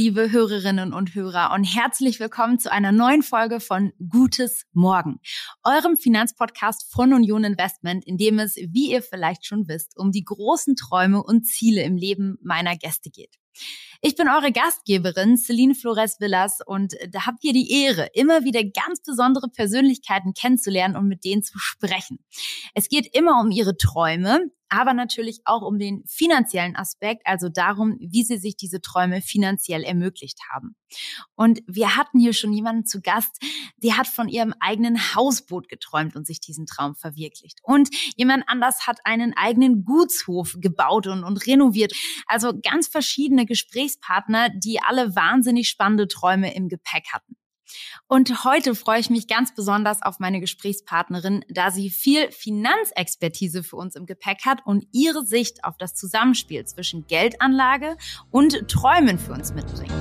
liebe Hörerinnen und Hörer und herzlich willkommen zu einer neuen Folge von Gutes Morgen, eurem Finanzpodcast von Union Investment, in dem es, wie ihr vielleicht schon wisst, um die großen Träume und Ziele im Leben meiner Gäste geht. Ich bin eure Gastgeberin Celine Flores Villas und da habt ihr die Ehre, immer wieder ganz besondere Persönlichkeiten kennenzulernen und mit denen zu sprechen. Es geht immer um ihre Träume, aber natürlich auch um den finanziellen Aspekt, also darum, wie sie sich diese Träume finanziell ermöglicht haben. Und wir hatten hier schon jemanden zu Gast, der hat von ihrem eigenen Hausboot geträumt und sich diesen Traum verwirklicht. Und jemand anders hat einen eigenen Gutshof gebaut und, und renoviert. Also ganz verschiedene Gesprächspartner, die alle wahnsinnig spannende Träume im Gepäck hatten. Und heute freue ich mich ganz besonders auf meine Gesprächspartnerin, da sie viel Finanzexpertise für uns im Gepäck hat und ihre Sicht auf das Zusammenspiel zwischen Geldanlage und Träumen für uns mitbringt.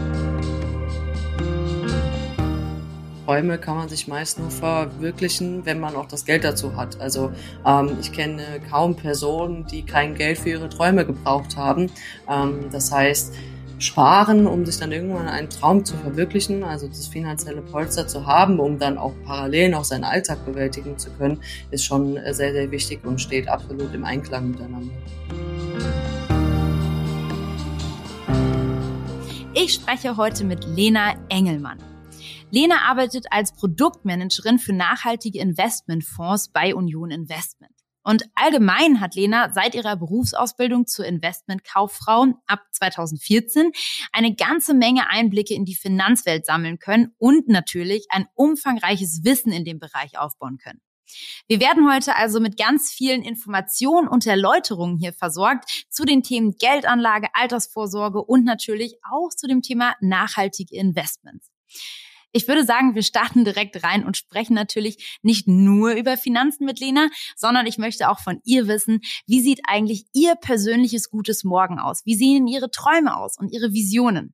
Träume kann man sich meist nur verwirklichen, wenn man auch das Geld dazu hat. Also ähm, ich kenne kaum Personen, die kein Geld für ihre Träume gebraucht haben. Ähm, das heißt, sparen, um sich dann irgendwann einen Traum zu verwirklichen, also das finanzielle Polster zu haben, um dann auch parallel noch seinen Alltag bewältigen zu können, ist schon sehr, sehr wichtig und steht absolut im Einklang miteinander. Ich spreche heute mit Lena Engelmann. Lena arbeitet als Produktmanagerin für nachhaltige Investmentfonds bei Union Investment. Und allgemein hat Lena seit ihrer Berufsausbildung zur Investmentkauffrau ab 2014 eine ganze Menge Einblicke in die Finanzwelt sammeln können und natürlich ein umfangreiches Wissen in dem Bereich aufbauen können. Wir werden heute also mit ganz vielen Informationen und Erläuterungen hier versorgt zu den Themen Geldanlage, Altersvorsorge und natürlich auch zu dem Thema nachhaltige Investments. Ich würde sagen, wir starten direkt rein und sprechen natürlich nicht nur über Finanzen mit Lena, sondern ich möchte auch von ihr wissen, wie sieht eigentlich ihr persönliches gutes Morgen aus? Wie sehen ihre Träume aus und ihre Visionen?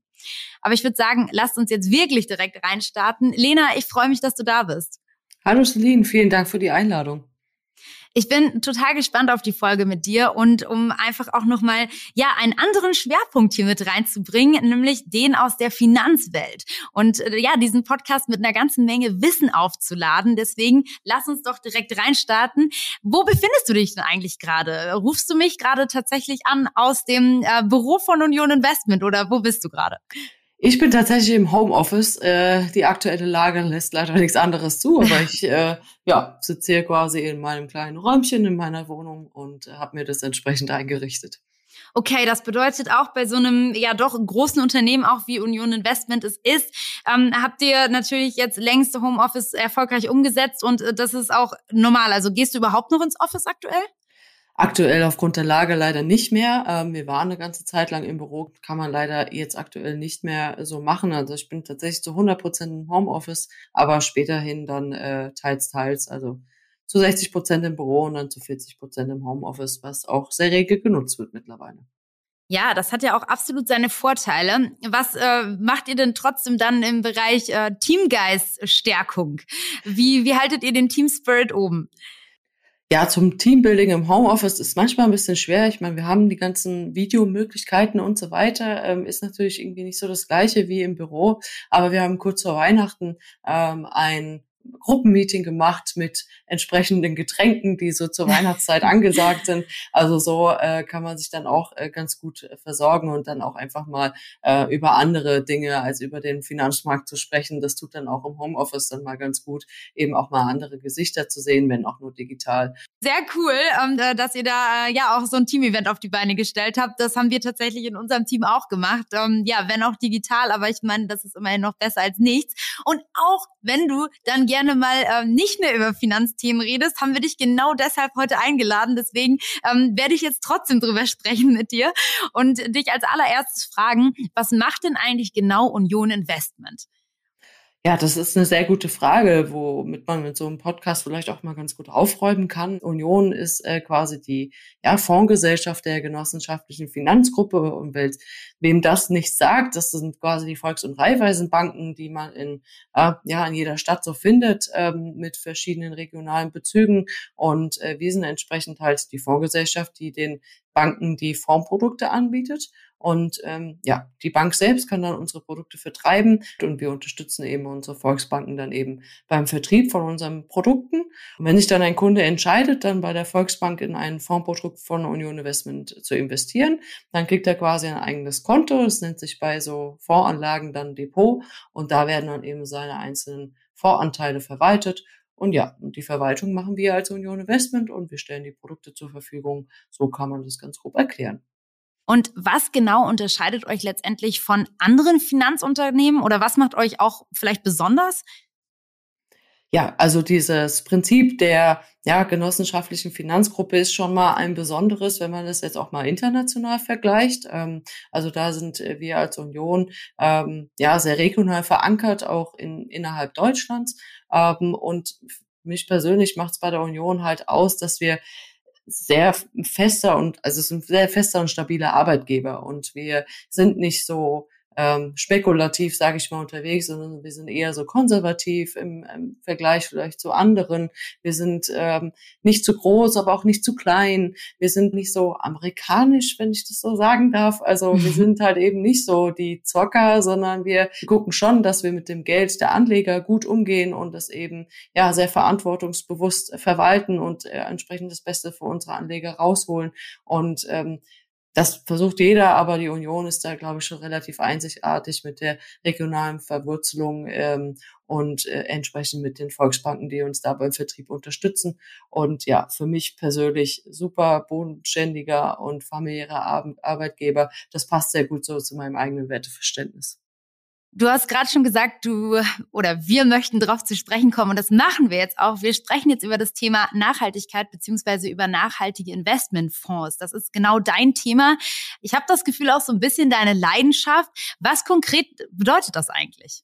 Aber ich würde sagen, lasst uns jetzt wirklich direkt reinstarten. Lena, ich freue mich, dass du da bist. Hallo Celine, vielen Dank für die Einladung. Ich bin total gespannt auf die Folge mit dir und um einfach auch nochmal, ja, einen anderen Schwerpunkt hier mit reinzubringen, nämlich den aus der Finanzwelt. Und äh, ja, diesen Podcast mit einer ganzen Menge Wissen aufzuladen. Deswegen lass uns doch direkt reinstarten. Wo befindest du dich denn eigentlich gerade? Rufst du mich gerade tatsächlich an aus dem äh, Büro von Union Investment oder wo bist du gerade? Ich bin tatsächlich im Homeoffice. Äh, die aktuelle Lage lässt leider nichts anderes zu, aber ich äh, ja, sitze hier quasi in meinem kleinen Räumchen in meiner Wohnung und äh, habe mir das entsprechend eingerichtet. Okay, das bedeutet auch bei so einem ja doch großen Unternehmen auch wie Union Investment es ist, ähm, habt ihr natürlich jetzt längst Homeoffice erfolgreich umgesetzt und äh, das ist auch normal. Also gehst du überhaupt noch ins Office aktuell? Aktuell aufgrund der Lage leider nicht mehr. Ähm, wir waren eine ganze Zeit lang im Büro, kann man leider jetzt aktuell nicht mehr so machen. Also ich bin tatsächlich zu 100 Prozent im Homeoffice, aber späterhin dann äh, teils, teils, also zu 60 Prozent im Büro und dann zu 40 Prozent im Homeoffice, was auch sehr rege genutzt wird mittlerweile. Ja, das hat ja auch absolut seine Vorteile. Was äh, macht ihr denn trotzdem dann im Bereich äh, Teamgeist-Stärkung? Wie, wie haltet ihr den Team Spirit oben? Ja, zum Teambuilding im Homeoffice ist manchmal ein bisschen schwer. Ich meine, wir haben die ganzen Videomöglichkeiten und so weiter. Ähm, ist natürlich irgendwie nicht so das Gleiche wie im Büro. Aber wir haben kurz vor Weihnachten ähm, ein Gruppenmeeting gemacht mit entsprechenden Getränken, die so zur Weihnachtszeit angesagt sind. Also so äh, kann man sich dann auch äh, ganz gut äh, versorgen und dann auch einfach mal äh, über andere Dinge als über den Finanzmarkt zu sprechen. Das tut dann auch im Homeoffice dann mal ganz gut, eben auch mal andere Gesichter zu sehen, wenn auch nur digital. Sehr cool, ähm, äh, dass ihr da äh, ja auch so ein Team-Event auf die Beine gestellt habt. Das haben wir tatsächlich in unserem Team auch gemacht. Ähm, ja, wenn auch digital, aber ich meine, das ist immerhin noch besser als nichts. Und auch wenn du dann gerne mal ähm, nicht mehr über Finanzthemen redest, haben wir dich genau deshalb heute eingeladen. Deswegen ähm, werde ich jetzt trotzdem drüber sprechen mit dir und dich als allererstes fragen, was macht denn eigentlich genau Union Investment? Ja, das ist eine sehr gute Frage, womit man mit so einem Podcast vielleicht auch mal ganz gut aufräumen kann. Union ist äh, quasi die ja, Fondsgesellschaft der genossenschaftlichen Finanzgruppe und wem das nicht sagt, das sind quasi die Volks- und Raiffeisenbanken, die man in äh, ja in jeder Stadt so findet ähm, mit verschiedenen regionalen Bezügen und äh, wir sind entsprechend halt die Fondsgesellschaft, die den Banken die Fondsprodukte anbietet Und ähm, ja, die Bank selbst kann dann unsere Produkte vertreiben und wir unterstützen eben unsere Volksbanken dann eben beim Vertrieb von unseren Produkten. Und wenn sich dann ein Kunde entscheidet, dann bei der Volksbank in ein Fondsprodukt von Union Investment zu investieren, dann kriegt er quasi ein eigenes Konto. Das nennt sich bei so Fondsanlagen dann Depot und da werden dann eben seine einzelnen Voranteile verwaltet. Und ja, die Verwaltung machen wir als Union Investment und wir stellen die Produkte zur Verfügung. So kann man das ganz grob erklären. Und was genau unterscheidet euch letztendlich von anderen Finanzunternehmen oder was macht euch auch vielleicht besonders? Ja, also dieses Prinzip der ja, genossenschaftlichen Finanzgruppe ist schon mal ein besonderes, wenn man das jetzt auch mal international vergleicht. Ähm, also da sind wir als Union ähm, ja sehr regional verankert, auch in, innerhalb Deutschlands. Ähm, und mich persönlich macht es bei der Union halt aus, dass wir sehr fester und also es sind sehr fester und stabiler Arbeitgeber und wir sind nicht so ähm, spekulativ, sage ich mal, unterwegs, sondern wir sind eher so konservativ im, im Vergleich vielleicht zu anderen. Wir sind ähm, nicht zu groß, aber auch nicht zu klein. Wir sind nicht so amerikanisch, wenn ich das so sagen darf. Also wir sind halt eben nicht so die Zocker, sondern wir gucken schon, dass wir mit dem Geld der Anleger gut umgehen und das eben ja sehr verantwortungsbewusst verwalten und äh, entsprechend das Beste für unsere Anleger rausholen. Und ähm, das versucht jeder, aber die Union ist da, glaube ich, schon relativ einzigartig mit der regionalen Verwurzelung ähm, und äh, entsprechend mit den Volksbanken, die uns da beim Vertrieb unterstützen. Und ja, für mich persönlich super bodenständiger und familiärer Arbeitgeber. Das passt sehr gut so zu meinem eigenen Werteverständnis. Du hast gerade schon gesagt, du oder wir möchten darauf zu sprechen kommen und das machen wir jetzt auch. Wir sprechen jetzt über das Thema Nachhaltigkeit beziehungsweise über nachhaltige Investmentfonds. Das ist genau dein Thema. Ich habe das Gefühl auch so ein bisschen deine Leidenschaft. Was konkret bedeutet das eigentlich?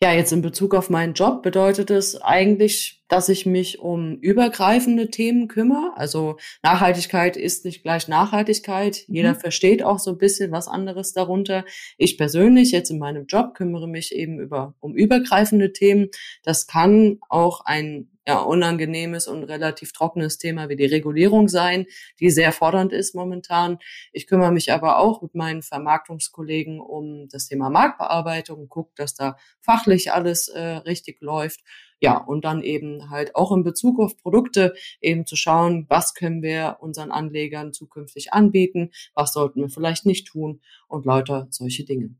Ja, jetzt in Bezug auf meinen Job bedeutet es eigentlich, dass ich mich um übergreifende Themen kümmere. Also Nachhaltigkeit ist nicht gleich Nachhaltigkeit. Jeder mhm. versteht auch so ein bisschen was anderes darunter. Ich persönlich jetzt in meinem Job kümmere mich eben über um übergreifende Themen. Das kann auch ein ja, unangenehmes und relativ trockenes Thema wie die Regulierung sein, die sehr fordernd ist momentan. Ich kümmere mich aber auch mit meinen Vermarktungskollegen um das Thema Marktbearbeitung, gucke, dass da fachlich alles äh, richtig läuft. Ja, und dann eben halt auch in Bezug auf Produkte eben zu schauen, was können wir unseren Anlegern zukünftig anbieten, was sollten wir vielleicht nicht tun und lauter solche Dinge.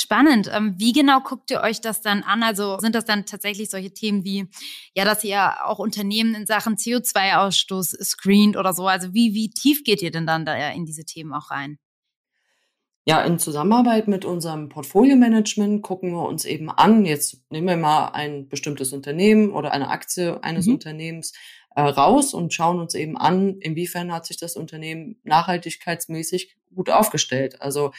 Spannend. Ähm, wie genau guckt ihr euch das dann an? Also sind das dann tatsächlich solche Themen wie, ja, dass ihr auch Unternehmen in Sachen CO2-Ausstoß screent oder so? Also wie, wie tief geht ihr denn dann da in diese Themen auch rein? Ja, in Zusammenarbeit mit unserem Portfolio-Management gucken wir uns eben an. Jetzt nehmen wir mal ein bestimmtes Unternehmen oder eine Aktie eines mhm. Unternehmens äh, raus und schauen uns eben an, inwiefern hat sich das Unternehmen nachhaltigkeitsmäßig gut aufgestellt. Also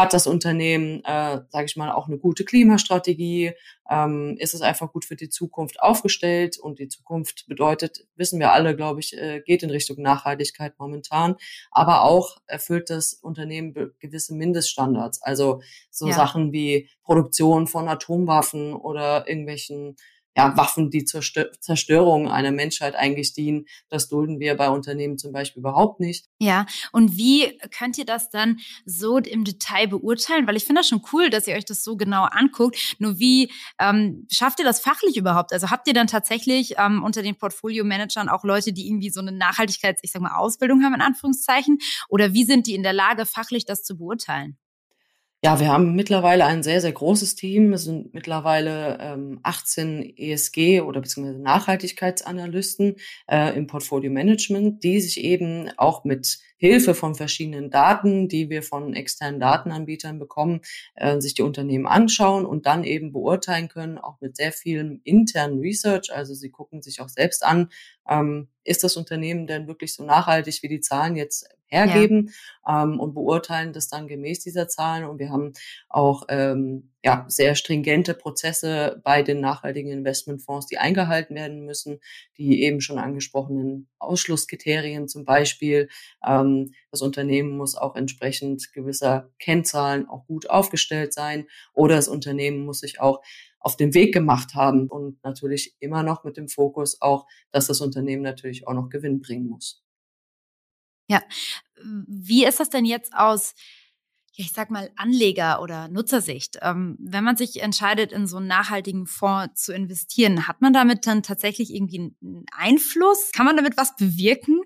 hat das Unternehmen, äh, sage ich mal, auch eine gute Klimastrategie? Ähm, ist es einfach gut für die Zukunft aufgestellt? Und die Zukunft bedeutet, wissen wir alle, glaube ich, äh, geht in Richtung Nachhaltigkeit momentan. Aber auch erfüllt das Unternehmen gewisse Mindeststandards. Also so ja. Sachen wie Produktion von Atomwaffen oder irgendwelchen ja, Waffen, die zur Zerstörung einer Menschheit eigentlich dienen. Das dulden wir bei Unternehmen zum Beispiel überhaupt nicht. Ja, und wie könnt ihr das dann so im Detail beurteilen? Weil ich finde das schon cool, dass ihr euch das so genau anguckt. Nur wie ähm, schafft ihr das fachlich überhaupt? Also habt ihr dann tatsächlich ähm, unter den Portfolio-Managern auch Leute, die irgendwie so eine Nachhaltigkeits-, ich sag mal, Ausbildung haben, in Anführungszeichen? Oder wie sind die in der Lage, fachlich das zu beurteilen? Ja, wir haben mittlerweile ein sehr, sehr großes Team. Es sind mittlerweile ähm, 18 ESG oder beziehungsweise Nachhaltigkeitsanalysten äh, im Portfolio Management, die sich eben auch mit Hilfe von verschiedenen Daten, die wir von externen Datenanbietern bekommen, äh, sich die Unternehmen anschauen und dann eben beurteilen können, auch mit sehr vielen internen Research. Also sie gucken sich auch selbst an, ähm, ist das Unternehmen denn wirklich so nachhaltig, wie die Zahlen jetzt hergeben ja. ähm, und beurteilen das dann gemäß dieser Zahlen. Und wir haben auch ähm, ja, sehr stringente Prozesse bei den nachhaltigen Investmentfonds, die eingehalten werden müssen, die eben schon angesprochenen Ausschlusskriterien zum Beispiel. Ähm, das Unternehmen muss auch entsprechend gewisser Kennzahlen auch gut aufgestellt sein oder das Unternehmen muss sich auch auf den Weg gemacht haben und natürlich immer noch mit dem Fokus auch, dass das Unternehmen natürlich auch noch Gewinn bringen muss. Ja. Wie ist das denn jetzt aus ich sag mal, Anleger- oder Nutzersicht. Ähm, wenn man sich entscheidet, in so einen nachhaltigen Fonds zu investieren, hat man damit dann tatsächlich irgendwie einen Einfluss? Kann man damit was bewirken?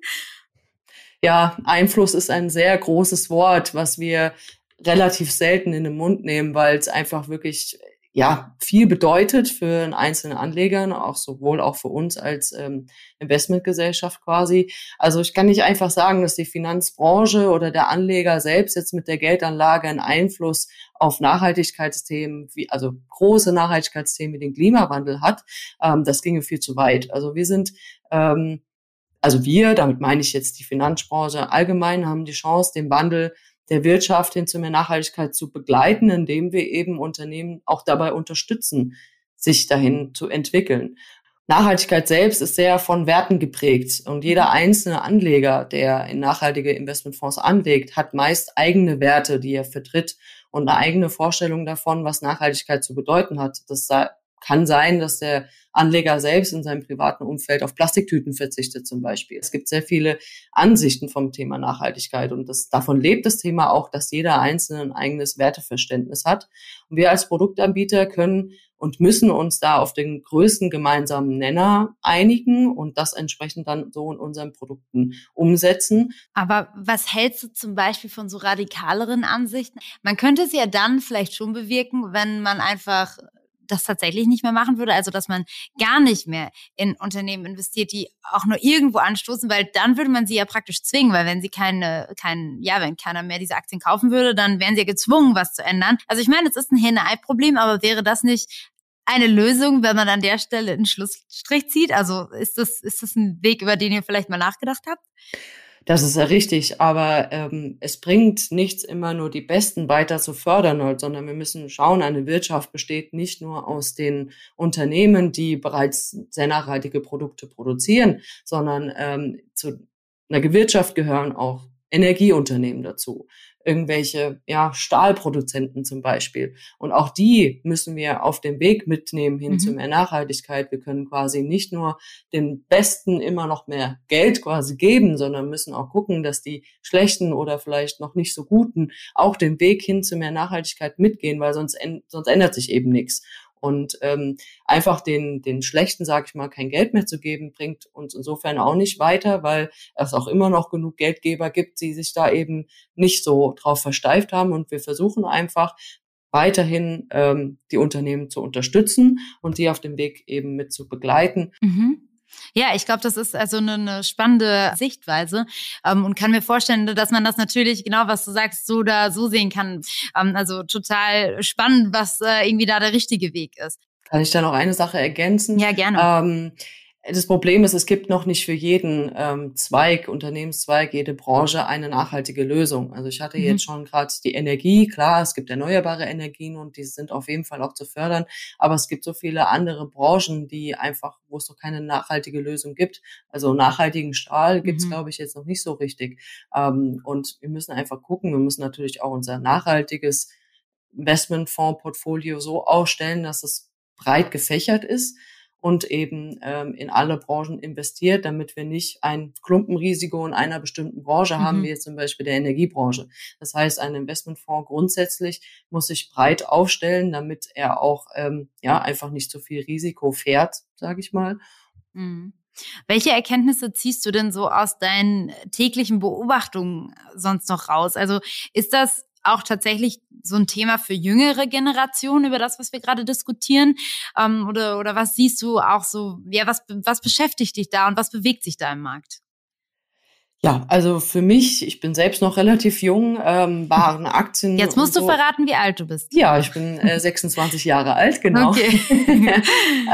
Ja, Einfluss ist ein sehr großes Wort, was wir relativ selten in den Mund nehmen, weil es einfach wirklich ja viel bedeutet für einen einzelnen Anleger, auch sowohl auch für uns als ähm, Investmentgesellschaft quasi. Also ich kann nicht einfach sagen, dass die Finanzbranche oder der Anleger selbst jetzt mit der Geldanlage einen Einfluss auf Nachhaltigkeitsthemen, wie, also große Nachhaltigkeitsthemen wie den Klimawandel hat. Ähm, das ginge viel zu weit. Also wir sind ähm, also wir, damit meine ich jetzt die Finanzbranche allgemein, haben die Chance, den Wandel der Wirtschaft hin zu mehr Nachhaltigkeit zu begleiten, indem wir eben Unternehmen auch dabei unterstützen, sich dahin zu entwickeln. Nachhaltigkeit selbst ist sehr von Werten geprägt und jeder einzelne Anleger, der in nachhaltige Investmentfonds anlegt, hat meist eigene Werte, die er vertritt und eine eigene Vorstellung davon, was Nachhaltigkeit zu bedeuten hat. Das kann sein, dass der Anleger selbst in seinem privaten Umfeld auf Plastiktüten verzichtet zum Beispiel. Es gibt sehr viele Ansichten vom Thema Nachhaltigkeit und das, davon lebt das Thema auch, dass jeder Einzelne ein eigenes Werteverständnis hat. Und wir als Produktanbieter können und müssen uns da auf den größten gemeinsamen Nenner einigen und das entsprechend dann so in unseren Produkten umsetzen. Aber was hältst du zum Beispiel von so radikaleren Ansichten? Man könnte es ja dann vielleicht schon bewirken, wenn man einfach das tatsächlich nicht mehr machen würde, also dass man gar nicht mehr in Unternehmen investiert, die auch nur irgendwo anstoßen, weil dann würde man sie ja praktisch zwingen, weil wenn sie keine, kein, ja, wenn keiner mehr diese Aktien kaufen würde, dann wären sie ja gezwungen, was zu ändern. Also ich meine, es ist ein Henne-Ei-Problem, aber wäre das nicht eine Lösung, wenn man an der Stelle einen Schlussstrich zieht? Also ist das, ist das ein Weg, über den ihr vielleicht mal nachgedacht habt? Das ist ja richtig, aber ähm, es bringt nichts, immer nur die Besten weiter zu fördern, sondern wir müssen schauen, eine Wirtschaft besteht nicht nur aus den Unternehmen, die bereits sehr nachhaltige Produkte produzieren, sondern ähm, zu einer Wirtschaft gehören auch Energieunternehmen dazu irgendwelche ja, Stahlproduzenten zum Beispiel. Und auch die müssen wir auf dem Weg mitnehmen hin mhm. zu mehr Nachhaltigkeit. Wir können quasi nicht nur den Besten immer noch mehr Geld quasi geben, sondern müssen auch gucken, dass die Schlechten oder vielleicht noch nicht so Guten auch den Weg hin zu mehr Nachhaltigkeit mitgehen, weil sonst, sonst ändert sich eben nichts. Und ähm, einfach den, den Schlechten, sage ich mal, kein Geld mehr zu geben, bringt uns insofern auch nicht weiter, weil es auch immer noch genug Geldgeber gibt, die sich da eben nicht so drauf versteift haben. Und wir versuchen einfach weiterhin ähm, die Unternehmen zu unterstützen und sie auf dem Weg eben mit zu begleiten. Mhm. Ja, ich glaube, das ist also eine, eine spannende Sichtweise ähm, und kann mir vorstellen, dass man das natürlich genau, was du sagst, so da so sehen kann. Ähm, also total spannend, was äh, irgendwie da der richtige Weg ist. Kann ich da noch eine Sache ergänzen? Ja, gerne. Ähm, das Problem ist, es gibt noch nicht für jeden ähm, Zweig, Unternehmenszweig, jede Branche eine nachhaltige Lösung. Also ich hatte mhm. jetzt schon gerade die Energie, klar, es gibt erneuerbare Energien und die sind auf jeden Fall auch zu fördern, aber es gibt so viele andere Branchen, die einfach, wo es noch keine nachhaltige Lösung gibt. Also nachhaltigen Stahl gibt es, mhm. glaube ich, jetzt noch nicht so richtig. Ähm, und wir müssen einfach gucken, wir müssen natürlich auch unser nachhaltiges Investmentfondsportfolio so ausstellen, dass es breit gefächert ist und eben ähm, in alle Branchen investiert, damit wir nicht ein Klumpenrisiko in einer bestimmten Branche mhm. haben, wie jetzt zum Beispiel der Energiebranche. Das heißt, ein Investmentfonds grundsätzlich muss sich breit aufstellen, damit er auch ähm, ja einfach nicht so viel Risiko fährt, sage ich mal. Mhm. Welche Erkenntnisse ziehst du denn so aus deinen täglichen Beobachtungen sonst noch raus? Also ist das auch tatsächlich so ein Thema für jüngere Generationen über das, was wir gerade diskutieren? Ähm, oder, oder was siehst du auch so, ja, was, was beschäftigt dich da und was bewegt sich da im Markt? Ja, also für mich, ich bin selbst noch relativ jung, ähm, waren Aktien. Jetzt musst du so. verraten, wie alt du bist. Ja, ich bin äh, 26 Jahre alt, genau. Okay.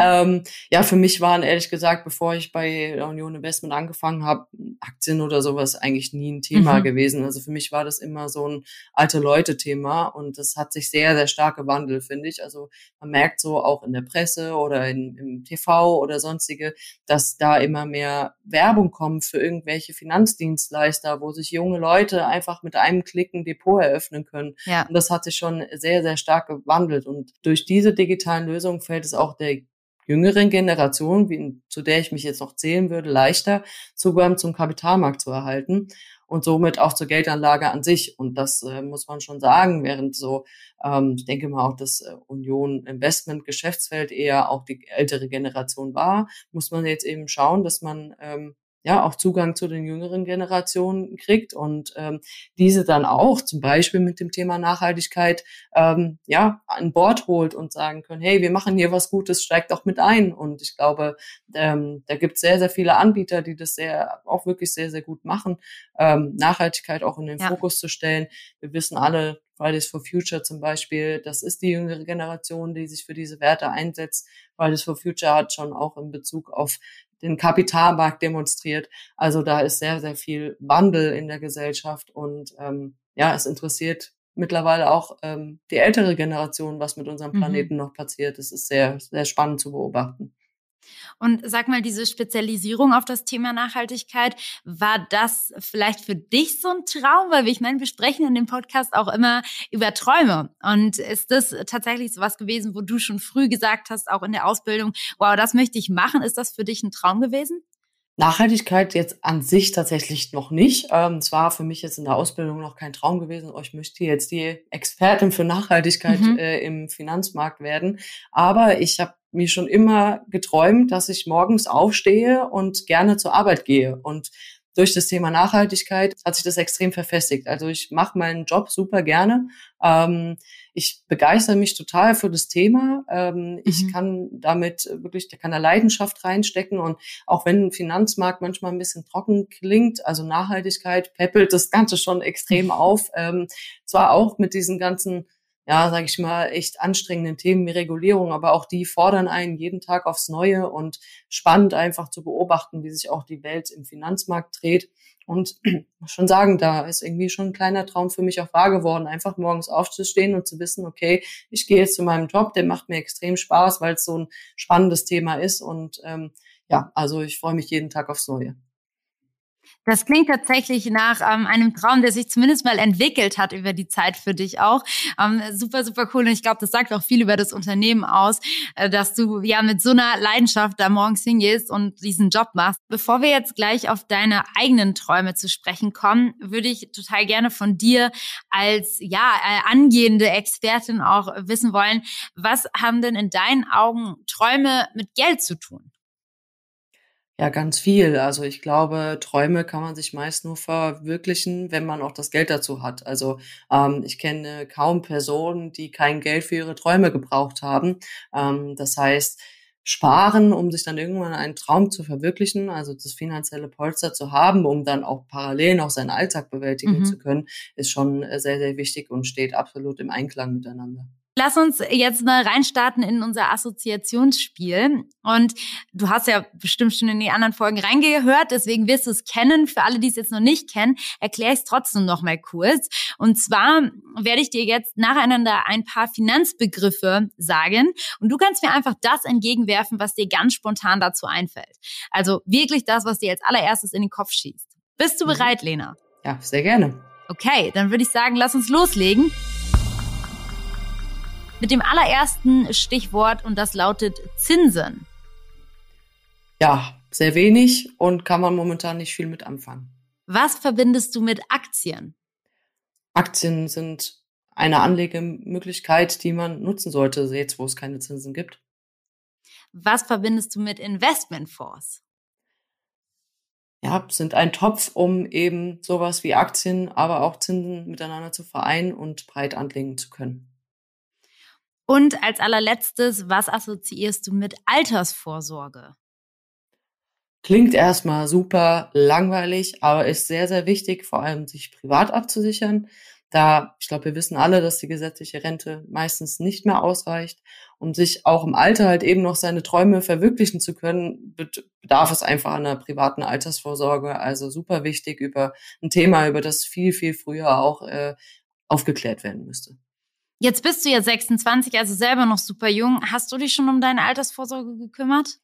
ähm, ja, für mich waren ehrlich gesagt, bevor ich bei Union Investment angefangen habe, Aktien oder sowas eigentlich nie ein Thema mhm. gewesen. Also für mich war das immer so ein alte Leute-Thema und das hat sich sehr, sehr stark gewandelt, finde ich. Also man merkt so auch in der Presse oder in, im TV oder sonstige, dass da immer mehr Werbung kommt für irgendwelche Finanz Finanzdienstleister, wo sich junge Leute einfach mit einem Klick ein Depot eröffnen können. Ja. Und das hat sich schon sehr, sehr stark gewandelt. Und durch diese digitalen Lösungen fällt es auch der jüngeren Generation, wie, zu der ich mich jetzt noch zählen würde, leichter, Zugang zum Kapitalmarkt zu erhalten. und somit auch zur Geldanlage an sich. Und das äh, muss man schon sagen, während so, ähm, ich denke mal auch das äh, Union Investment Geschäftsfeld eher auch die ältere Generation war, muss man jetzt eben schauen, dass man ähm, ja auch Zugang zu den jüngeren Generationen kriegt und ähm, diese dann auch zum Beispiel mit dem Thema Nachhaltigkeit ähm, ja an Bord holt und sagen können, hey, wir machen hier was Gutes, steigt doch mit ein. Und ich glaube, ähm, da gibt es sehr, sehr viele Anbieter, die das sehr auch wirklich sehr, sehr gut machen, ähm, Nachhaltigkeit auch in den ja. Fokus zu stellen. Wir wissen alle, Fridays for Future zum Beispiel, das ist die jüngere Generation, die sich für diese Werte einsetzt. Fridays for Future hat schon auch in Bezug auf den Kapitalmarkt demonstriert. Also da ist sehr, sehr viel Wandel in der Gesellschaft und ähm, ja, es interessiert mittlerweile auch ähm, die ältere Generation, was mit unserem mhm. Planeten mhm. noch passiert. Es ist sehr, sehr spannend zu beobachten. Und sag mal, diese Spezialisierung auf das Thema Nachhaltigkeit, war das vielleicht für dich so ein Traum? Weil ich meine, wir sprechen in dem Podcast auch immer über Träume. Und ist das tatsächlich so was gewesen, wo du schon früh gesagt hast, auch in der Ausbildung, wow, das möchte ich machen? Ist das für dich ein Traum gewesen? Nachhaltigkeit jetzt an sich tatsächlich noch nicht. Ähm, es war für mich jetzt in der Ausbildung noch kein Traum gewesen. Oh, ich möchte jetzt die Expertin für Nachhaltigkeit mhm. äh, im Finanzmarkt werden. Aber ich habe mir schon immer geträumt, dass ich morgens aufstehe und gerne zur Arbeit gehe. Und durch das Thema Nachhaltigkeit hat sich das extrem verfestigt. Also ich mache meinen Job super gerne. Ähm, ich begeister mich total für das Thema. Ähm, mhm. Ich kann damit wirklich, da kann da Leidenschaft reinstecken. Und auch wenn ein Finanzmarkt manchmal ein bisschen trocken klingt, also Nachhaltigkeit peppelt das Ganze schon extrem auf. Ähm, zwar auch mit diesen ganzen ja, sage ich mal, echt anstrengenden Themen wie Regulierung, aber auch die fordern einen jeden Tag aufs Neue und spannend einfach zu beobachten, wie sich auch die Welt im Finanzmarkt dreht. Und muss schon sagen, da ist irgendwie schon ein kleiner Traum für mich auch wahr geworden, einfach morgens aufzustehen und zu wissen, okay, ich gehe jetzt zu meinem Job, der macht mir extrem Spaß, weil es so ein spannendes Thema ist. Und ähm, ja, also ich freue mich jeden Tag aufs Neue. Das klingt tatsächlich nach ähm, einem Traum, der sich zumindest mal entwickelt hat über die Zeit für dich auch. Ähm, super, super cool. Und ich glaube, das sagt auch viel über das Unternehmen aus, äh, dass du ja mit so einer Leidenschaft da morgens hingehst und diesen Job machst. Bevor wir jetzt gleich auf deine eigenen Träume zu sprechen kommen, würde ich total gerne von dir als ja äh, angehende Expertin auch wissen wollen, was haben denn in deinen Augen Träume mit Geld zu tun? Ja, ganz viel. Also ich glaube, Träume kann man sich meist nur verwirklichen, wenn man auch das Geld dazu hat. Also ähm, ich kenne kaum Personen, die kein Geld für ihre Träume gebraucht haben. Ähm, das heißt, sparen, um sich dann irgendwann einen Traum zu verwirklichen, also das finanzielle Polster zu haben, um dann auch parallel noch seinen Alltag bewältigen mhm. zu können, ist schon sehr, sehr wichtig und steht absolut im Einklang miteinander. Lass uns jetzt mal reinstarten in unser Assoziationsspiel. Und du hast ja bestimmt schon in die anderen Folgen reingehört, deswegen wirst du es kennen. Für alle, die es jetzt noch nicht kennen, erkläre ich es trotzdem noch mal kurz. Und zwar werde ich dir jetzt nacheinander ein paar Finanzbegriffe sagen und du kannst mir einfach das entgegenwerfen, was dir ganz spontan dazu einfällt. Also wirklich das, was dir als allererstes in den Kopf schießt. Bist du mhm. bereit, Lena? Ja, sehr gerne. Okay, dann würde ich sagen, lass uns loslegen mit dem allerersten Stichwort und das lautet Zinsen. Ja, sehr wenig und kann man momentan nicht viel mit anfangen. Was verbindest du mit Aktien? Aktien sind eine Anlegemöglichkeit, die man nutzen sollte, jetzt wo es keine Zinsen gibt. Was verbindest du mit Investmentfonds? Ja, sind ein Topf, um eben sowas wie Aktien, aber auch Zinsen miteinander zu vereinen und breit anlegen zu können. Und als allerletztes, was assoziierst du mit Altersvorsorge? Klingt erstmal super langweilig, aber ist sehr, sehr wichtig, vor allem sich privat abzusichern. Da, ich glaube, wir wissen alle, dass die gesetzliche Rente meistens nicht mehr ausreicht. Um sich auch im Alter halt eben noch seine Träume verwirklichen zu können, bedarf es einfach einer privaten Altersvorsorge. Also super wichtig über ein Thema, über das viel, viel früher auch äh, aufgeklärt werden müsste. Jetzt bist du ja 26, also selber noch super jung. Hast du dich schon um deine Altersvorsorge gekümmert?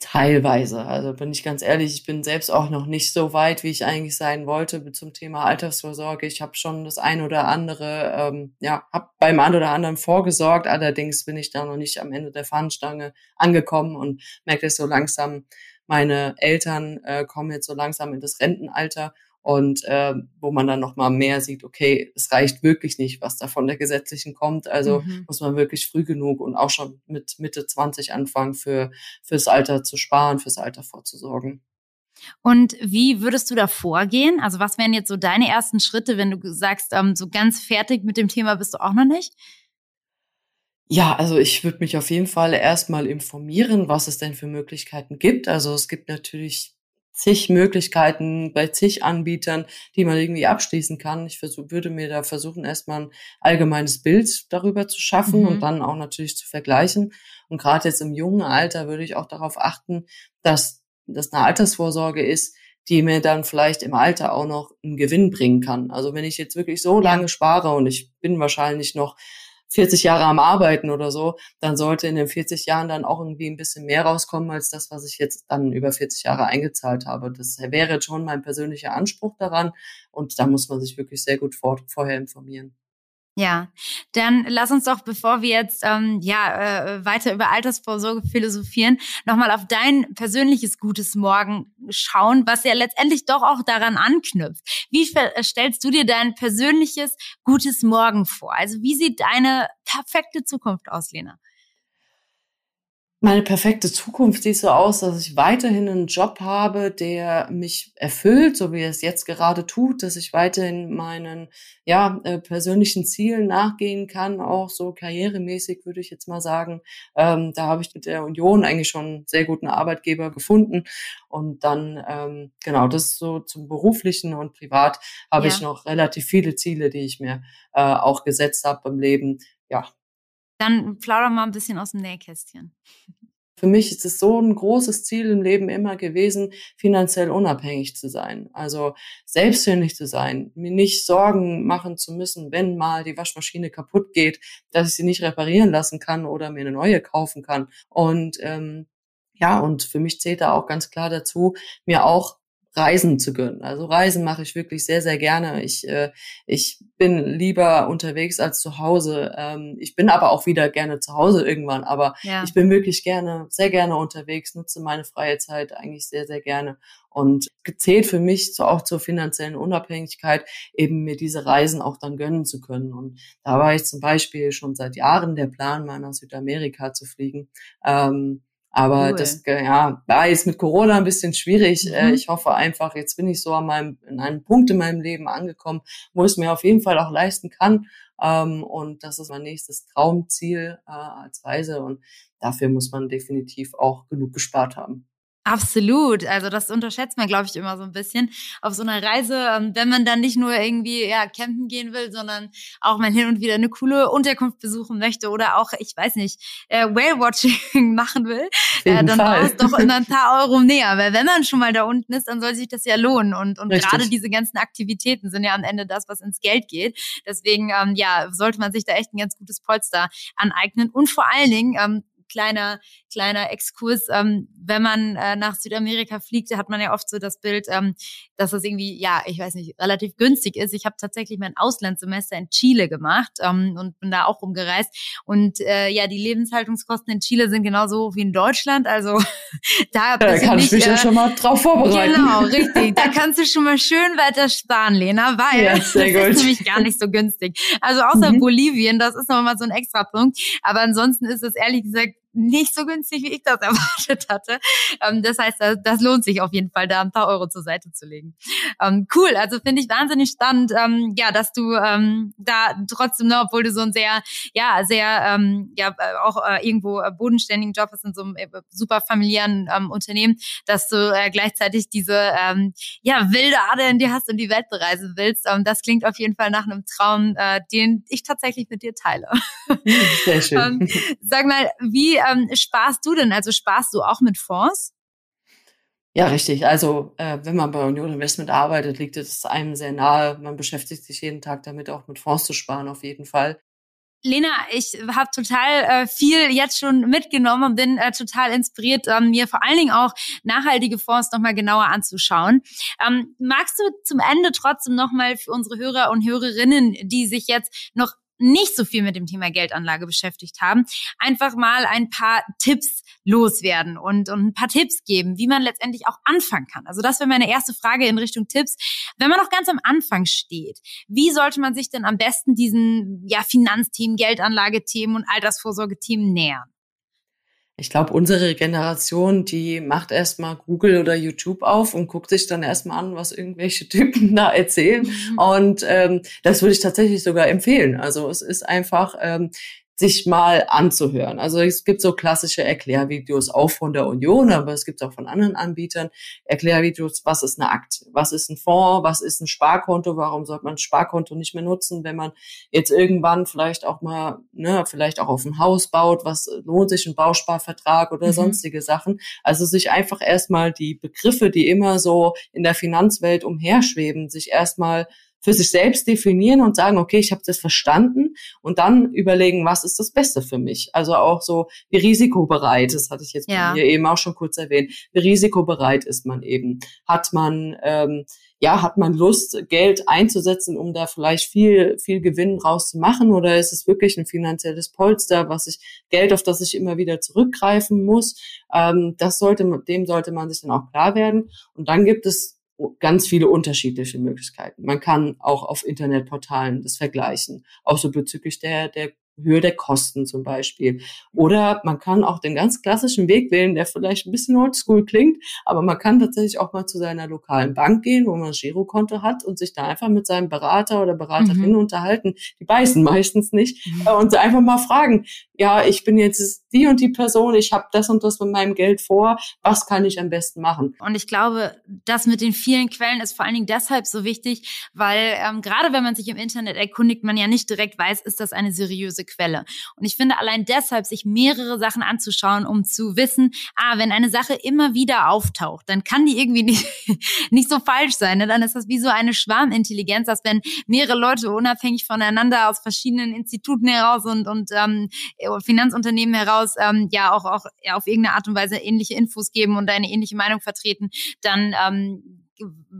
Teilweise. Also bin ich ganz ehrlich, ich bin selbst auch noch nicht so weit, wie ich eigentlich sein wollte zum Thema Altersvorsorge. Ich habe schon das ein oder andere, ähm, ja, habe beim ein oder anderen vorgesorgt. Allerdings bin ich da noch nicht am Ende der Fahnenstange angekommen und merke es so langsam. Meine Eltern äh, kommen jetzt so langsam in das Rentenalter und äh, wo man dann nochmal mehr sieht, okay, es reicht wirklich nicht, was da von der gesetzlichen kommt. Also mhm. muss man wirklich früh genug und auch schon mit Mitte 20 anfangen, für fürs Alter zu sparen, fürs Alter vorzusorgen. Und wie würdest du da vorgehen? Also was wären jetzt so deine ersten Schritte, wenn du sagst, ähm, so ganz fertig mit dem Thema bist du auch noch nicht? Ja, also ich würde mich auf jeden Fall erstmal informieren, was es denn für Möglichkeiten gibt. Also es gibt natürlich zig Möglichkeiten bei zig Anbietern, die man irgendwie abschließen kann. Ich versuch, würde mir da versuchen, erstmal ein allgemeines Bild darüber zu schaffen mhm. und dann auch natürlich zu vergleichen. Und gerade jetzt im jungen Alter würde ich auch darauf achten, dass das eine Altersvorsorge ist, die mir dann vielleicht im Alter auch noch einen Gewinn bringen kann. Also wenn ich jetzt wirklich so lange spare und ich bin wahrscheinlich noch 40 Jahre am Arbeiten oder so, dann sollte in den 40 Jahren dann auch irgendwie ein bisschen mehr rauskommen als das, was ich jetzt dann über 40 Jahre eingezahlt habe. Das wäre schon mein persönlicher Anspruch daran und da muss man sich wirklich sehr gut vor, vorher informieren. Ja, dann lass uns doch, bevor wir jetzt ähm, ja äh, weiter über Altersvorsorge philosophieren, nochmal auf dein persönliches gutes Morgen schauen, was ja letztendlich doch auch daran anknüpft. Wie stellst du dir dein persönliches gutes Morgen vor? Also wie sieht deine perfekte Zukunft aus, Lena? Meine perfekte Zukunft sieht so aus, dass ich weiterhin einen Job habe, der mich erfüllt, so wie er es jetzt gerade tut, dass ich weiterhin meinen ja, äh, persönlichen Zielen nachgehen kann, auch so karrieremäßig würde ich jetzt mal sagen. Ähm, da habe ich mit der Union eigentlich schon einen sehr guten Arbeitgeber gefunden. Und dann, ähm, genau, das so zum beruflichen und privat habe ja. ich noch relativ viele Ziele, die ich mir äh, auch gesetzt habe im Leben. Ja, dann plauder mal ein bisschen aus dem Nähkästchen. Für mich ist es so ein großes Ziel im Leben immer gewesen, finanziell unabhängig zu sein. Also selbstständig zu sein, mir nicht Sorgen machen zu müssen, wenn mal die Waschmaschine kaputt geht, dass ich sie nicht reparieren lassen kann oder mir eine neue kaufen kann. Und ähm, ja, und für mich zählt da auch ganz klar dazu, mir auch Reisen zu gönnen. Also Reisen mache ich wirklich sehr, sehr gerne. Ich, äh, ich bin lieber unterwegs als zu Hause. Ähm, ich bin aber auch wieder gerne zu Hause irgendwann, aber ja. ich bin wirklich gerne, sehr gerne unterwegs, nutze meine freie Zeit eigentlich sehr, sehr gerne. Und gezählt für mich so auch zur finanziellen Unabhängigkeit, eben mir diese Reisen auch dann gönnen zu können. Und da war ich zum Beispiel schon seit Jahren der Plan, mal nach Südamerika zu fliegen. Ähm, aber cool. das ja, war jetzt mit Corona ein bisschen schwierig. Äh, mhm. Ich hoffe einfach, jetzt bin ich so an meinem, in einem Punkt in meinem Leben angekommen, wo ich es mir auf jeden Fall auch leisten kann. Ähm, und das ist mein nächstes Traumziel äh, als Reise. Und dafür muss man definitiv auch genug gespart haben. Absolut. Also das unterschätzt man, glaube ich, immer so ein bisschen auf so einer Reise, ähm, wenn man dann nicht nur irgendwie ja campen gehen will, sondern auch mal hin und wieder eine coole Unterkunft besuchen möchte oder auch, ich weiß nicht, äh, Whale-Watching machen will, äh, dann war es doch immer ein paar Euro näher. Weil wenn man schon mal da unten ist, dann soll sich das ja lohnen. Und, und gerade diese ganzen Aktivitäten sind ja am Ende das, was ins Geld geht. Deswegen ähm, ja, sollte man sich da echt ein ganz gutes Polster aneignen. Und vor allen Dingen, ähm, kleiner, kleiner Exkurs. Ähm, wenn man äh, nach Südamerika fliegt, hat man ja oft so das Bild, ähm, dass das irgendwie, ja, ich weiß nicht, relativ günstig ist. Ich habe tatsächlich mein Auslandssemester in Chile gemacht ähm, und bin da auch rumgereist. Und äh, ja, die Lebenshaltungskosten in Chile sind genauso hoch wie in Deutschland. Also da, da kann ich mich äh, ja schon mal drauf vorbereiten. Genau, richtig. Da kannst du schon mal schön weiter sparen, Lena, weil ja, das ist nämlich gar nicht so günstig. Also außer mhm. Bolivien, das ist nochmal so ein extra Punkt. Aber ansonsten ist es ehrlich gesagt nicht so günstig, wie ich das erwartet hatte. Ähm, das heißt, das, das, lohnt sich auf jeden Fall, da ein paar Euro zur Seite zu legen. Ähm, cool, also finde ich wahnsinnig spannend, ähm, ja, dass du ähm, da trotzdem, ne, obwohl du so ein sehr, ja, sehr, ähm, ja, äh, auch äh, irgendwo äh, bodenständigen Job hast in so einem äh, super familiären ähm, Unternehmen, dass du äh, gleichzeitig diese, ja, wilde Ader in dir hast und die Welt bereisen willst. Das klingt auf jeden Fall nach einem Traum, äh, den ich tatsächlich mit dir teile. Sehr schön. sag mal, wie ähm, sparst du denn? Also sparst du auch mit Fonds? Ja, richtig. Also äh, wenn man bei Union Investment arbeitet, liegt es einem sehr nahe. Man beschäftigt sich jeden Tag damit, auch mit Fonds zu sparen, auf jeden Fall. Lena, ich habe total äh, viel jetzt schon mitgenommen und bin äh, total inspiriert, ähm, mir vor allen Dingen auch nachhaltige Fonds nochmal genauer anzuschauen. Ähm, magst du zum Ende trotzdem nochmal für unsere Hörer und Hörerinnen, die sich jetzt noch nicht so viel mit dem Thema Geldanlage beschäftigt haben, einfach mal ein paar Tipps loswerden und, und ein paar Tipps geben, wie man letztendlich auch anfangen kann. Also das wäre meine erste Frage in Richtung Tipps. Wenn man noch ganz am Anfang steht, wie sollte man sich denn am besten diesen ja, Finanzthemen, Geldanlagethemen und Altersvorsorgethemen nähern? Ich glaube, unsere Generation, die macht erstmal Google oder YouTube auf und guckt sich dann erstmal an, was irgendwelche Typen da erzählen. Mhm. Und ähm, das würde ich tatsächlich sogar empfehlen. Also es ist einfach, ähm, sich mal anzuhören. Also es gibt so klassische Erklärvideos auch von der Union, aber es gibt auch von anderen Anbietern Erklärvideos, was ist eine Aktie, was ist ein Fonds, was ist ein Sparkonto, warum sollte man ein Sparkonto nicht mehr nutzen, wenn man jetzt irgendwann vielleicht auch mal, ne, vielleicht auch auf ein Haus baut, was lohnt sich ein Bausparvertrag oder mhm. sonstige Sachen. Also sich einfach erstmal die Begriffe, die immer so in der Finanzwelt umherschweben, sich erstmal für sich selbst definieren und sagen, okay, ich habe das verstanden und dann überlegen, was ist das Beste für mich. Also auch so, wie risikobereit, das hatte ich jetzt ja. hier eben auch schon kurz erwähnt, wie risikobereit ist man eben. Hat man, ähm, ja, hat man Lust, Geld einzusetzen, um da vielleicht viel, viel Gewinn rauszumachen oder ist es wirklich ein finanzielles Polster, was ich, Geld, auf das ich immer wieder zurückgreifen muss? Ähm, das sollte, dem sollte man sich dann auch klar werden. Und dann gibt es ganz viele unterschiedliche Möglichkeiten. Man kann auch auf Internetportalen das vergleichen, auch so bezüglich der, der Höhe der Kosten zum Beispiel. Oder man kann auch den ganz klassischen Weg wählen, der vielleicht ein bisschen oldschool klingt, aber man kann tatsächlich auch mal zu seiner lokalen Bank gehen, wo man ein Girokonto hat und sich da einfach mit seinem Berater oder Beraterin mhm. unterhalten. Die beißen meistens nicht. Mhm. Und einfach mal fragen, ja, ich bin jetzt die und die Person, ich habe das und das mit meinem Geld vor, was kann ich am besten machen? Und ich glaube, das mit den vielen Quellen ist vor allen Dingen deshalb so wichtig, weil ähm, gerade wenn man sich im Internet erkundigt, man ja nicht direkt weiß, ist das eine seriöse Quelle. Und ich finde allein deshalb, sich mehrere Sachen anzuschauen, um zu wissen, ah, wenn eine Sache immer wieder auftaucht, dann kann die irgendwie nicht, nicht so falsch sein. Ne? Dann ist das wie so eine Schwarmintelligenz, dass wenn mehrere Leute unabhängig voneinander aus verschiedenen Instituten heraus und, und ähm, Finanzunternehmen heraus ähm, ja auch, auch ja, auf irgendeine Art und Weise ähnliche Infos geben und eine ähnliche Meinung vertreten, dann ähm,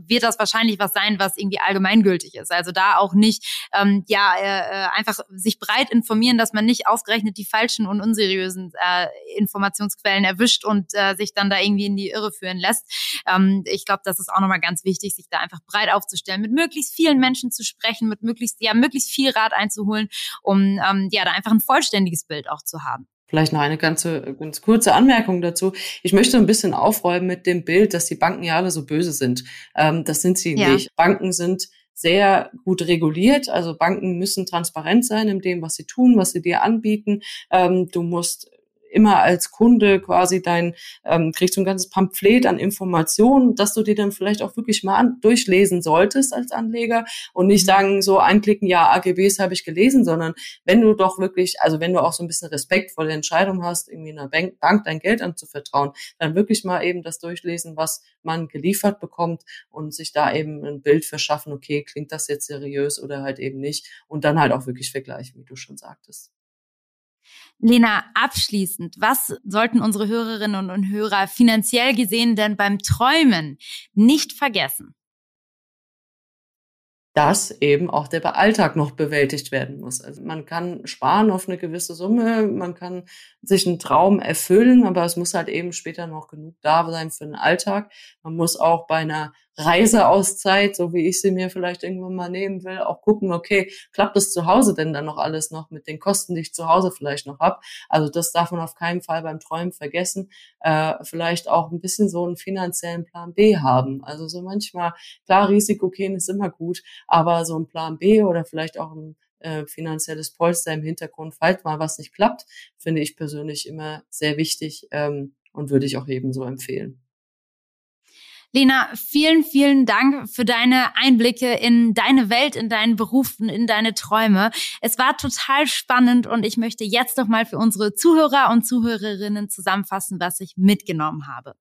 wird das wahrscheinlich was sein, was irgendwie allgemeingültig ist. Also da auch nicht ähm, ja äh, äh, einfach sich breit informieren, dass man nicht ausgerechnet die falschen und unseriösen äh, Informationsquellen erwischt und äh, sich dann da irgendwie in die Irre führen lässt. Ähm, ich glaube, das ist auch nochmal ganz wichtig, sich da einfach breit aufzustellen, mit möglichst vielen Menschen zu sprechen, mit möglichst ja möglichst viel Rat einzuholen, um ähm, ja da einfach ein vollständiges Bild auch zu haben. Vielleicht noch eine ganze, ganz kurze Anmerkung dazu. Ich möchte ein bisschen aufräumen mit dem Bild, dass die Banken ja alle so böse sind. Ähm, das sind sie ja. nicht. Banken sind sehr gut reguliert. Also Banken müssen transparent sein in dem, was sie tun, was sie dir anbieten. Ähm, du musst immer als Kunde quasi dein, ähm, kriegst du ein ganzes Pamphlet an Informationen, dass du dir dann vielleicht auch wirklich mal an, durchlesen solltest als Anleger und nicht mhm. sagen, so einklicken, ja, AGBs habe ich gelesen, sondern wenn du doch wirklich, also wenn du auch so ein bisschen Respekt vor der Entscheidung hast, irgendwie einer Bank, Bank dein Geld anzuvertrauen, dann wirklich mal eben das durchlesen, was man geliefert bekommt und sich da eben ein Bild verschaffen, okay, klingt das jetzt seriös oder halt eben nicht und dann halt auch wirklich vergleichen, wie du schon sagtest. Lena, abschließend, was sollten unsere Hörerinnen und Hörer finanziell gesehen denn beim Träumen nicht vergessen? dass eben auch der Alltag noch bewältigt werden muss. Also man kann sparen auf eine gewisse Summe, man kann sich einen Traum erfüllen, aber es muss halt eben später noch genug da sein für den Alltag. Man muss auch bei einer Reiseauszeit, so wie ich sie mir vielleicht irgendwann mal nehmen will, auch gucken, okay, klappt das zu Hause denn dann noch alles noch mit den Kosten, die ich zu Hause vielleicht noch habe? Also das darf man auf keinen Fall beim Träumen vergessen. Äh, vielleicht auch ein bisschen so einen finanziellen Plan B haben. Also so manchmal, klar, Risiko gehen ist immer gut, aber so ein Plan B oder vielleicht auch ein äh, finanzielles Polster im Hintergrund, falls mal was nicht klappt, finde ich persönlich immer sehr wichtig ähm, und würde ich auch ebenso empfehlen. Lena, vielen, vielen Dank für deine Einblicke in deine Welt, in deinen Berufen, in deine Träume. Es war total spannend und ich möchte jetzt noch mal für unsere Zuhörer und Zuhörerinnen zusammenfassen, was ich mitgenommen habe.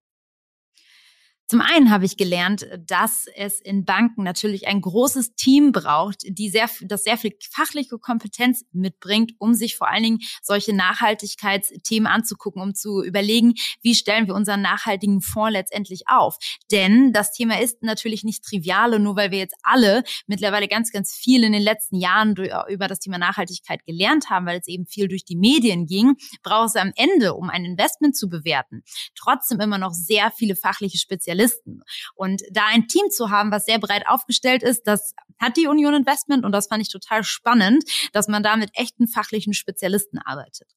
Zum einen habe ich gelernt, dass es in Banken natürlich ein großes Team braucht, die sehr, das sehr viel fachliche Kompetenz mitbringt, um sich vor allen Dingen solche Nachhaltigkeitsthemen anzugucken, um zu überlegen, wie stellen wir unseren nachhaltigen Fonds letztendlich auf. Denn das Thema ist natürlich nicht trivial und nur weil wir jetzt alle mittlerweile ganz, ganz viel in den letzten Jahren über das Thema Nachhaltigkeit gelernt haben, weil es eben viel durch die Medien ging, braucht es am Ende, um ein Investment zu bewerten, trotzdem immer noch sehr viele fachliche Spezialisten Spezialisten. Und da ein Team zu haben, was sehr breit aufgestellt ist, das hat die Union Investment und das fand ich total spannend, dass man da mit echten fachlichen Spezialisten arbeitet.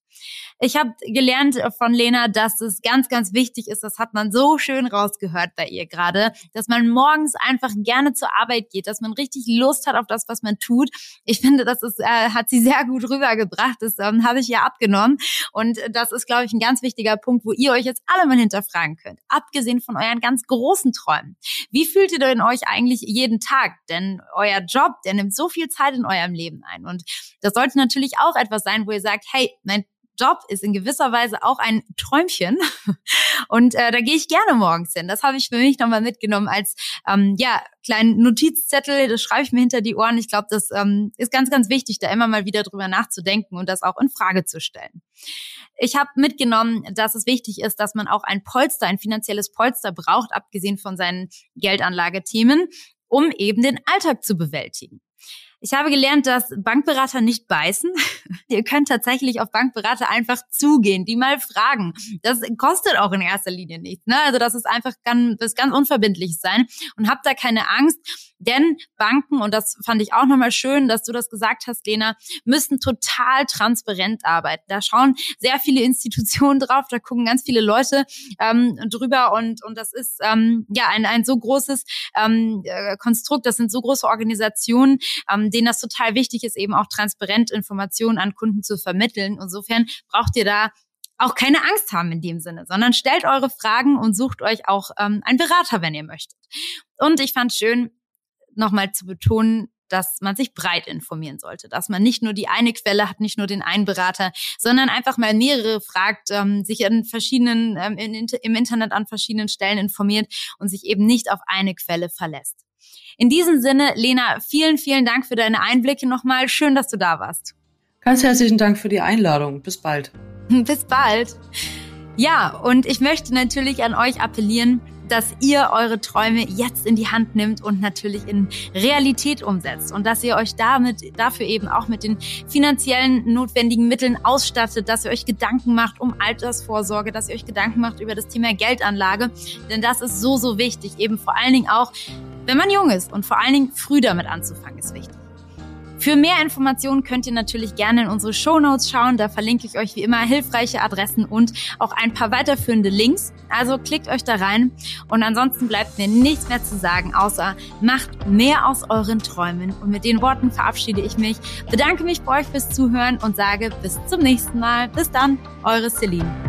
Ich habe gelernt von Lena, dass es ganz, ganz wichtig ist, das hat man so schön rausgehört bei ihr gerade, dass man morgens einfach gerne zur Arbeit geht, dass man richtig Lust hat auf das, was man tut. Ich finde, das ist, äh, hat sie sehr gut rübergebracht. Das ähm, habe ich ja abgenommen. Und das ist, glaube ich, ein ganz wichtiger Punkt, wo ihr euch jetzt alle mal hinterfragen könnt. Abgesehen von euren ganz großen Träumen. Wie fühlt ihr denn euch eigentlich jeden Tag? Denn euer Job, der nimmt so viel Zeit in eurem Leben ein. Und das sollte natürlich auch etwas sein, wo ihr sagt, hey, mein Job ist in gewisser Weise auch ein Träumchen. Und äh, da gehe ich gerne morgens hin. Das habe ich für mich nochmal mitgenommen als ähm, ja, kleinen Notizzettel. Das schreibe ich mir hinter die Ohren. Ich glaube, das ähm, ist ganz, ganz wichtig, da immer mal wieder drüber nachzudenken und das auch in Frage zu stellen. Ich habe mitgenommen, dass es wichtig ist, dass man auch ein Polster, ein finanzielles Polster braucht, abgesehen von seinen Geldanlagethemen, um eben den Alltag zu bewältigen. Ich habe gelernt, dass Bankberater nicht beißen. Ihr könnt tatsächlich auf Bankberater einfach zugehen, die mal fragen. Das kostet auch in erster Linie nichts. Ne? Also das ist einfach kann, das ganz unverbindlich sein und habt da keine Angst. Denn Banken, und das fand ich auch nochmal schön, dass du das gesagt hast, Lena, müssen total transparent arbeiten. Da schauen sehr viele Institutionen drauf, da gucken ganz viele Leute ähm, drüber und, und das ist ähm, ja ein, ein so großes ähm, äh, Konstrukt, das sind so große Organisationen, ähm, denen das total wichtig ist, eben auch transparent Informationen an Kunden zu vermitteln. Insofern braucht ihr da auch keine Angst haben in dem Sinne, sondern stellt eure Fragen und sucht euch auch ähm, einen Berater, wenn ihr möchtet. Und ich fand schön, nochmal zu betonen, dass man sich breit informieren sollte, dass man nicht nur die eine Quelle hat, nicht nur den einen Berater, sondern einfach mal mehrere fragt, ähm, sich in verschiedenen, ähm, in, im Internet an verschiedenen Stellen informiert und sich eben nicht auf eine Quelle verlässt. In diesem Sinne, Lena, vielen, vielen Dank für deine Einblicke nochmal. Schön, dass du da warst. Ganz herzlichen Dank für die Einladung. Bis bald. Bis bald. Ja, und ich möchte natürlich an euch appellieren, dass ihr eure Träume jetzt in die Hand nimmt und natürlich in Realität umsetzt. Und dass ihr euch damit dafür eben auch mit den finanziellen notwendigen Mitteln ausstattet, dass ihr euch Gedanken macht um Altersvorsorge, dass ihr euch Gedanken macht über das Thema Geldanlage, denn das ist so so wichtig, eben vor allen Dingen auch, wenn man jung ist und vor allen Dingen früh damit anzufangen ist wichtig. Für mehr Informationen könnt ihr natürlich gerne in unsere Show Notes schauen. Da verlinke ich euch wie immer hilfreiche Adressen und auch ein paar weiterführende Links. Also klickt euch da rein. Und ansonsten bleibt mir nichts mehr zu sagen, außer macht mehr aus euren Träumen. Und mit den Worten verabschiede ich mich, bedanke mich bei euch fürs Zuhören und sage bis zum nächsten Mal. Bis dann, eure Celine.